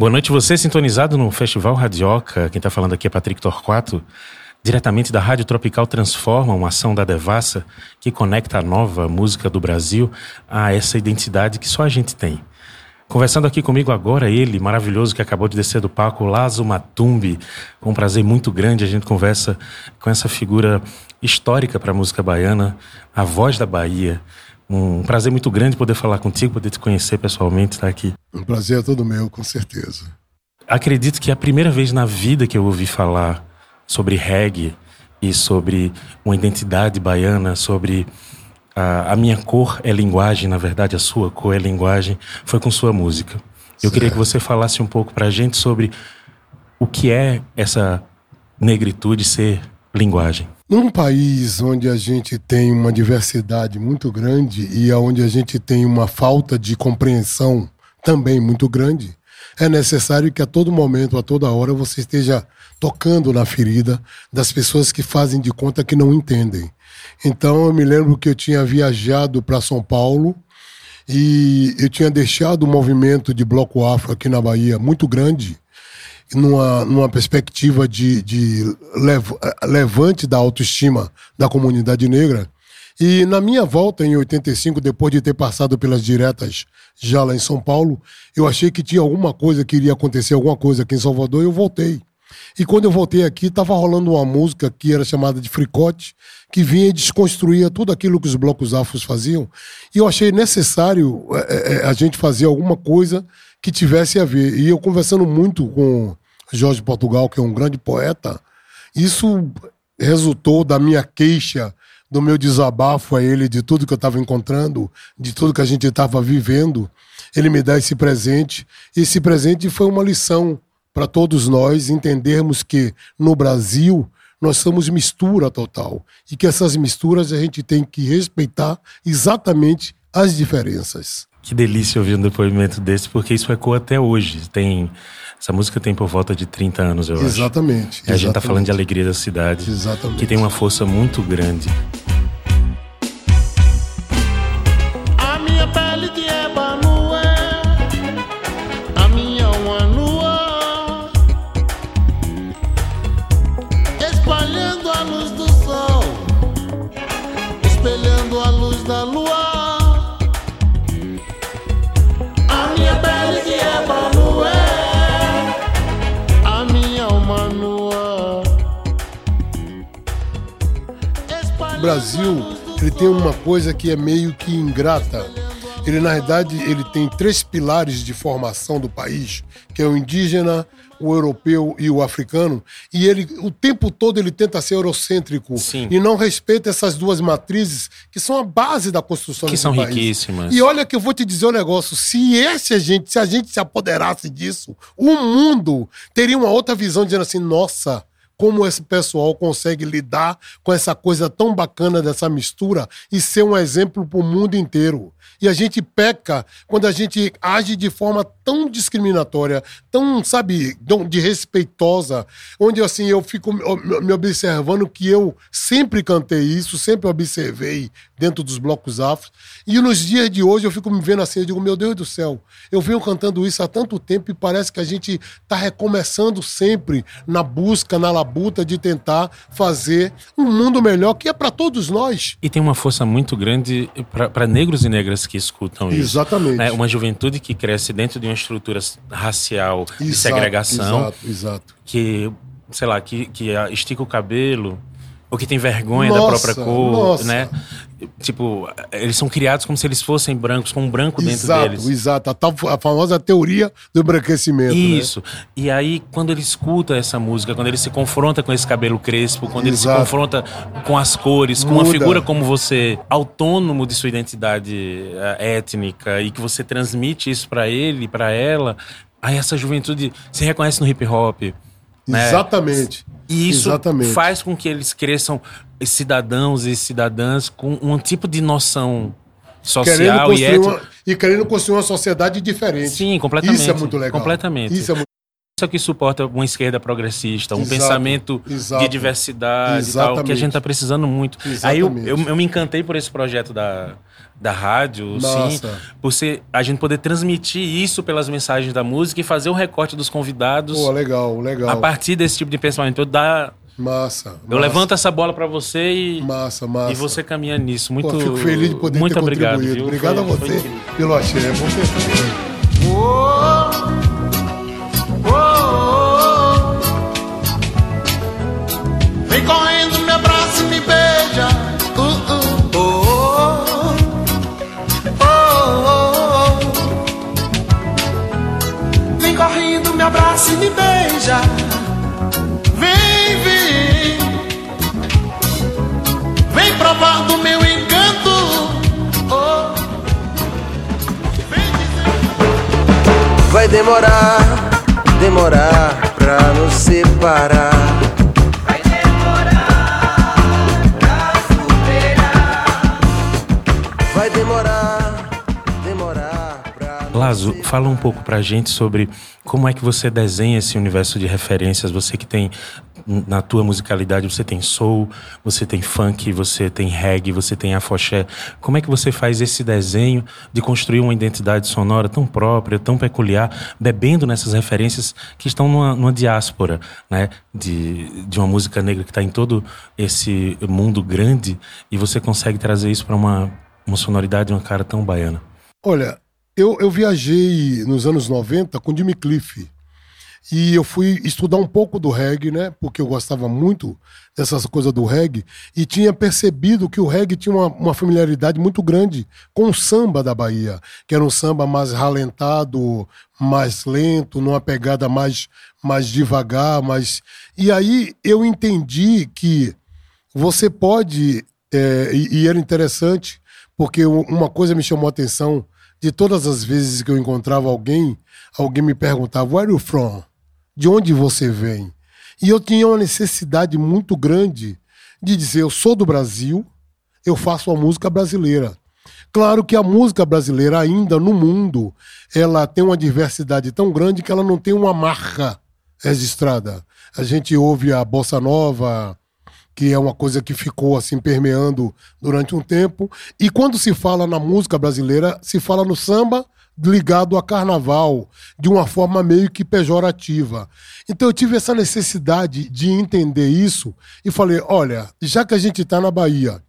Boa noite, você sintonizado no Festival Radioca. Quem está falando aqui é Patrick Torquato, diretamente da Rádio Tropical Transforma, uma ação da Devassa que conecta a nova música do Brasil a essa identidade que só a gente tem. Conversando aqui comigo agora, ele, maravilhoso, que acabou de descer do palco, Lazo Matumbi. Com um prazer muito grande, a gente conversa com essa figura histórica para a música baiana, a voz da Bahia. Um prazer muito grande poder falar contigo, poder te conhecer pessoalmente, estar aqui. Um prazer é todo meu, com certeza. Acredito que é a primeira vez na vida que eu ouvi falar sobre reggae e sobre uma identidade baiana, sobre a, a, minha cor é linguagem, na verdade, a sua cor é linguagem, foi com sua música. Eu certo. queria que você falasse um pouco para a gente sobre o que é essa negritude ser linguagem. Num país onde a gente tem uma diversidade muito grande e onde a gente tem uma falta de compreensão também muito grande, é necessário que a todo momento, a toda hora, você esteja tocando na ferida das pessoas que fazem de conta que não entendem. Então eu me lembro que eu tinha viajado para São Paulo e eu tinha deixado o movimento de Bloco Afro aqui na Bahia muito grande numa, numa perspectiva de, de lev, levante da autoestima da comunidade negra. E na minha volta em 85, depois de ter passado pelas diretas já lá em São Paulo, eu achei que tinha alguma coisa que iria acontecer, alguma coisa aqui em Salvador, e eu voltei. E quando eu voltei aqui, estava rolando uma música que era chamada de Fricote, que vinha e desconstruía tudo aquilo que os blocos afros faziam. E eu achei necessário é, é, a gente fazer alguma coisa que tivesse a ver. E eu conversando muito com Jorge Portugal, que é um grande poeta, isso resultou da minha queixa, do meu desabafo a ele de tudo que eu estava encontrando, de tudo que a gente estava vivendo. Ele me dá esse presente. Esse presente foi uma lição para todos nós entendermos que no Brasil nós somos mistura total e que essas misturas a gente tem que respeitar exatamente as diferenças. Que delícia ouvir um depoimento desse, porque isso ecoa até hoje. Tem essa música tem por volta de 30 anos, eu exatamente, acho. Exatamente. A gente tá falando de alegria da cidade. Exatamente. Que tem uma força muito grande. Tem uma coisa que é meio que ingrata. Ele, na verdade, ele tem três pilares de formação do país, que é o indígena, o europeu e o africano, e ele o tempo todo ele tenta ser eurocêntrico Sim. e não respeita essas duas matrizes que são a base da construção Que são país. riquíssimas. E olha que eu vou te dizer um negócio, se esse a gente, se a gente se apoderasse disso, o mundo teria uma outra visão dizendo assim, nossa, como esse pessoal consegue lidar com essa coisa tão bacana dessa mistura e ser um exemplo para o mundo inteiro. E a gente peca quando a gente age de forma tão discriminatória, tão, sabe, tão desrespeitosa, onde assim eu fico me me observando que eu sempre cantei isso, sempre observei dentro dos blocos afros. E nos dias de hoje eu fico me vendo assim, eu digo, meu Deus do céu, eu venho cantando isso há tanto tempo e parece que a gente está recomeçando sempre na busca, na labuta de tentar fazer um mundo melhor que é para todos nós. E tem uma força muito grande para negros e negras que escutam isso. Exatamente. Né? Uma juventude que cresce dentro de uma estrutura racial de Exato, segregação, Exato, exato. que, sei lá, que, que estica o cabelo, ou que tem vergonha da Nossa, própria cor, nossa. né? Tipo, eles são criados como se eles fossem brancos, com um branco dentro Exato, deles. exato. A, tal, a famosa teoria do embranquecimento. né? Isso. E aí, quando ele escuta essa música, quando ele se confronta com esse cabelo crespo, quando ele se Exato. confronta com as cores, com uma Muda. figura como você, autônomo de sua identidade eh, étnica, e que você transmite isso pra ele, pra ela, aí essa juventude se reconhece no hip hop. Né? Exatamente. E isso Exatamente. faz com que eles cresçam cidadãos e cidadãs com um tipo de noção social e ética. uma, e querendo construir uma sociedade diferente. Sim, completamente. Isso é muito legal. Completamente. Isso é muito que suporta uma esquerda progressista, um Exato, pensamento exato. de diversidade e tal, que a Exatamente. gente está precisando muito. Aí eu, Exatamente. eu, eu me encantei por esse projeto da, da rádio, sim, Massa. por ser, a gente poder transmitir isso pelas mensagens da música e fazer o recorte dos convidados Pô, legal, legal. a partir desse tipo de pensamento. Eu, dar, Massa. eu massa, levanto essa bola para você e, Massa, massa. e você caminha nisso. Muito, Pô, fico feliz de poder muito ter obrigado. contribuído. viu? Obrigado Foi- a você pelo axé, com correndo, me abraça e me beija. Uh, uh. Oh, oh, oh, oh. Vem correndo, me abraça e me beija. Vem, vem. Vem provar do meu encanto. Oh. Dizer. Vai demorar, demorar pra nos separar. Lazo, fala um pouco pra gente sobre como é que você desenha esse universo de referências. Você que tem, na tua musicalidade, você tem soul, você tem funk, você tem reggae, você tem afoxé. Como é que você faz esse desenho de construir uma identidade sonora tão própria, tão peculiar, bebendo nessas referências que estão numa, numa diáspora, né? De, de uma música negra que está em todo esse mundo grande e você consegue trazer isso para uma, uma sonoridade, uma cara tão baiana. Olha, eu, eu viajei nos anos 90 com Jimmy Cliff. E eu fui estudar um pouco do reggae, né? Porque eu gostava muito dessas coisas do reggae. E tinha percebido que o reggae tinha uma, uma familiaridade muito grande com o samba da Bahia, que era um samba mais ralentado, mais lento, numa pegada mais, mais devagar. Mais... E aí eu entendi que você pode, é, e, e era interessante, porque uma coisa me chamou a atenção, de todas as vezes que eu encontrava alguém, alguém me perguntava, where are you from? De onde você vem? E eu tinha uma necessidade muito grande de dizer, eu sou do Brasil, eu faço a música brasileira. Claro que a música brasileira ainda no mundo, ela tem uma diversidade tão grande que ela não tem uma marca registrada. A gente ouve a bossa nova, que é uma coisa que ficou assim permeando durante um tempo. E quando se fala na música brasileira, se fala no samba ligado a carnaval, de uma forma meio que pejorativa. Então eu tive essa necessidade de entender isso e falei: olha, já que a gente está na Bahia,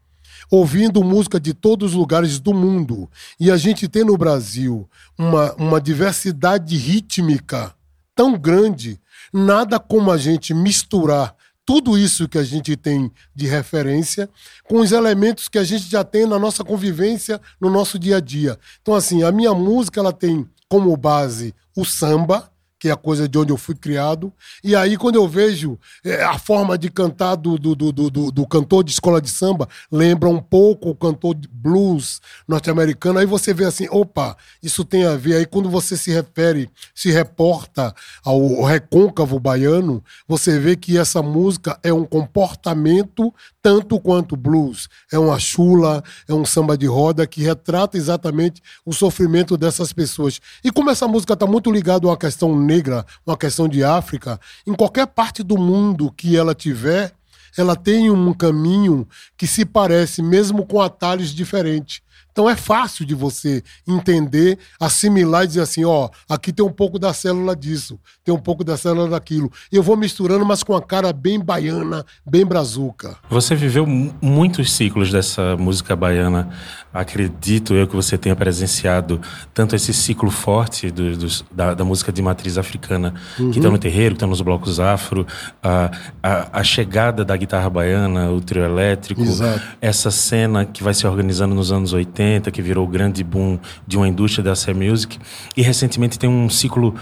ouvindo música de todos os lugares do mundo, e a gente tem no Brasil uma, uma diversidade rítmica tão grande, nada como a gente misturar tudo isso que a gente tem de referência com os elementos que a gente já tem na nossa convivência, no nosso dia a dia. Então, assim, a minha música ela tem como base o samba, que é a coisa de onde eu fui criado. E aí, quando eu vejo eh, a forma de cantar do, do, do, do- do- do cantor de escola de samba, lembra um pouco o cantor de blues norte-americano, aí você vê assim, opa, isso tem a ver. Aí quando você se refere, se reporta ao recôncavo baiano, você vê que essa música é um comportamento tanto quanto blues. É uma chula, é um samba de roda que retrata exatamente o sofrimento dessas pessoas. E como essa música está muito ligada a uma questão negra, uma questão de África, em qualquer parte do mundo que ela tiver, ela tem um caminho que se parece, mesmo com atalhos diferentes. Então é fácil de você entender, assimilar e dizer assim, ó, aqui tem um pouco da célula disso, tem um pouco da célula daquilo. Eu vou misturando, mas com a cara bem baiana, bem brazuca. Você viveu mu- muitos ciclos dessa música baiana. Acredito eu que você tenha presenciado tanto esse ciclo forte do- dos- da, da música de matriz africana, que está no terreiro, que está nos blocos afro, a, a, a chegada da guitarra baiana, o trio elétrico, Exato. essa cena que vai se organizando nos anos 80, que virou o grande boom de uma indústria da Sé Music. E recentemente tem um ciclo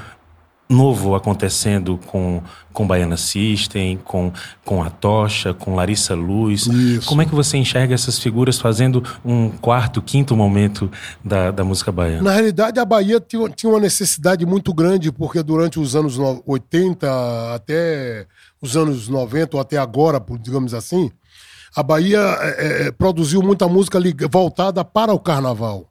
novo acontecendo com, com Baiana System, com, com a Tocha, com Larissa Luz. Isso. Como é que você enxerga essas figuras fazendo um quarto, quinto momento da, da música baiana? Na realidade, a Bahia tinha, tinha uma necessidade muito grande, porque durante os anos no- 80 até os anos 90, ou até agora, digamos assim, a Bahia eh, eh, produziu muita música voltada para o carnaval.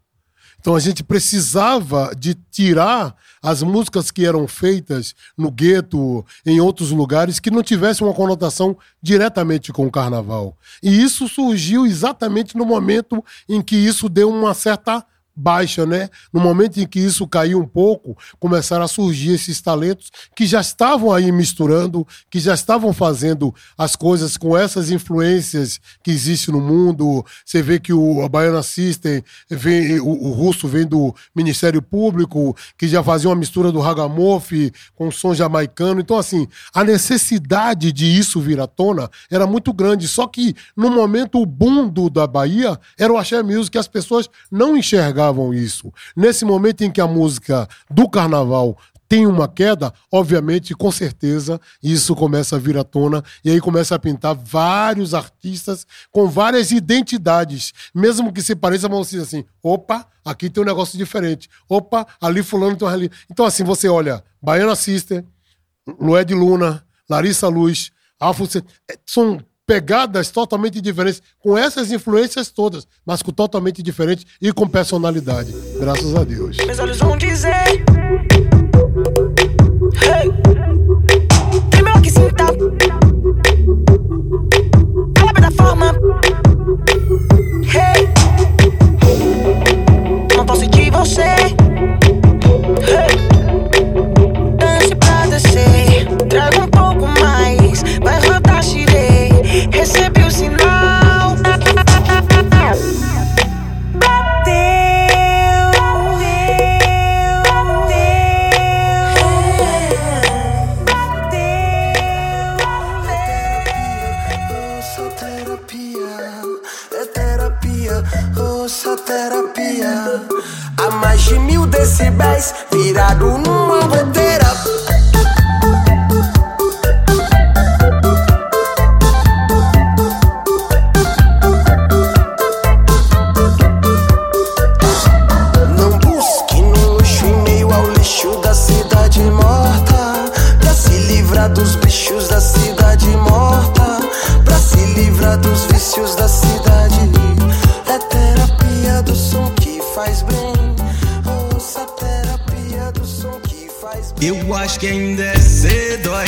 Então a gente precisava de tirar as músicas que eram feitas no gueto, em outros lugares, que não tivessem uma conotação diretamente com o carnaval. E isso surgiu exatamente no momento em que isso deu uma certa baixa, né? No momento em que isso caiu um pouco, começaram a surgir esses talentos que já estavam aí misturando, que já estavam fazendo as coisas com essas influências que existem no mundo. Você vê que o a Baiana System, vem, o, o, russo vem do Ministério Público, que já fazia uma mistura do ragamuffin com som jamaicano. Então, assim, a necessidade de isso vir à tona era muito grande. Só que, no momento, o boom do, da Bahia era o axé music, que as pessoas não enxergavam isso. Nesse momento em que a música do carnaval tem uma queda, obviamente, com certeza, isso começa a vir à tona e aí começa a pintar vários artistas com várias identidades, mesmo que se pareçam, vão dizer assim, opa, aqui tem um negócio diferente, opa, ali fulano tem ali. Então assim, você olha, Baiana Sister, Lued Luna, Larissa Luz, Alfa, são pegadas totalmente diferentes, com essas influências todas, mas com totalmente diferentes e com personalidade. Graças a Deus. Meus olhos vão dizer. Hey. Primeiro que sinta. Fala da forma. Hey. Não posso de você. A mais de mil decibéis, virado numa roteira. Não busque no luxo em meio ao lixo da cidade morta. Pra se livrar dos bichos da cidade morta. Pra se livrar dos vícios da cidade. É terapia do som que faz bem. Ouça a terapia do som que faz bem. Eu acho que ainda é cedo, ai.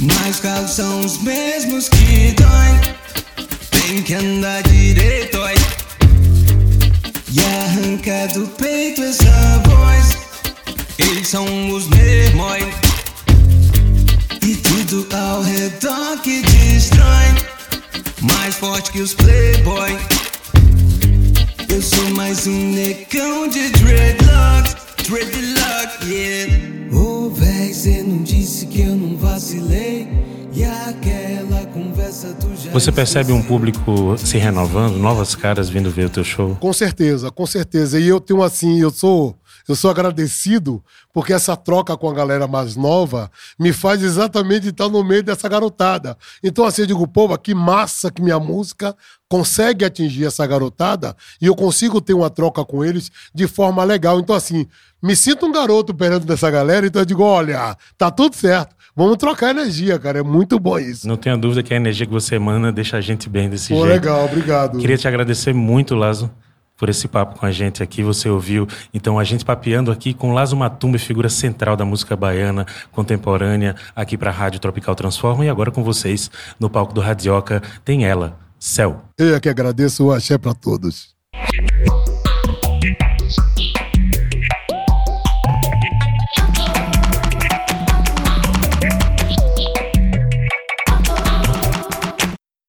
Mas os carros são os mesmos que doem. Tem que andar direito, ai. E arranca do peito essa voz. Eles são os mesmos. E tudo ao redor que destrói. Mais forte que os playboy. Eu sou mais um negão de dreadlocks. Dreadlock, yeah. Ô, véi, cê não disse que eu não vacilei. E aquela conversa tu já. Você percebe um público se renovando, novas caras vindo ver o teu show? Com certeza, com certeza. E eu tenho assim, eu sou eu sou agradecido porque essa troca com a galera mais nova me faz exatamente estar no meio dessa garotada. Então, assim, eu digo, pô, que massa que minha música consegue atingir essa garotada e eu consigo ter uma troca com eles de forma legal. Então, assim, me sinto um garoto perto dessa galera, então eu digo, olha, tá tudo certo. Vamos trocar energia, cara. É muito bom isso. Não tenha dúvida que a energia que você emana deixa a gente bem desse Pô, jeito. legal, obrigado. Queria te agradecer muito, Lazo, por esse papo com a gente aqui. Você ouviu, então, a gente papeando aqui com Lazo Matumba, figura central da música baiana contemporânea, aqui para a Rádio Tropical Transforma. E agora com vocês, no palco do Radioca, tem ela, Céu. Eu é que agradeço o axé para todos.